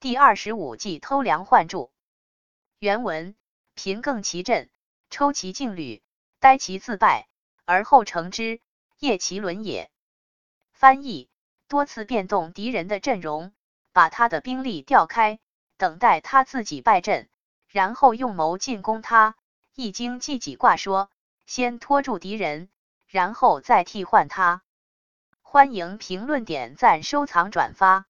第二十五计偷梁换柱。原文：贫更其阵，抽其劲旅，待其自败，而后乘之，夜其轮也。翻译：多次变动敌人的阵容，把他的兵力调开，等待他自己败阵，然后用谋进攻他。易经记己卦说：先拖住敌人，然后再替换他。欢迎评论、点赞、收藏、转发。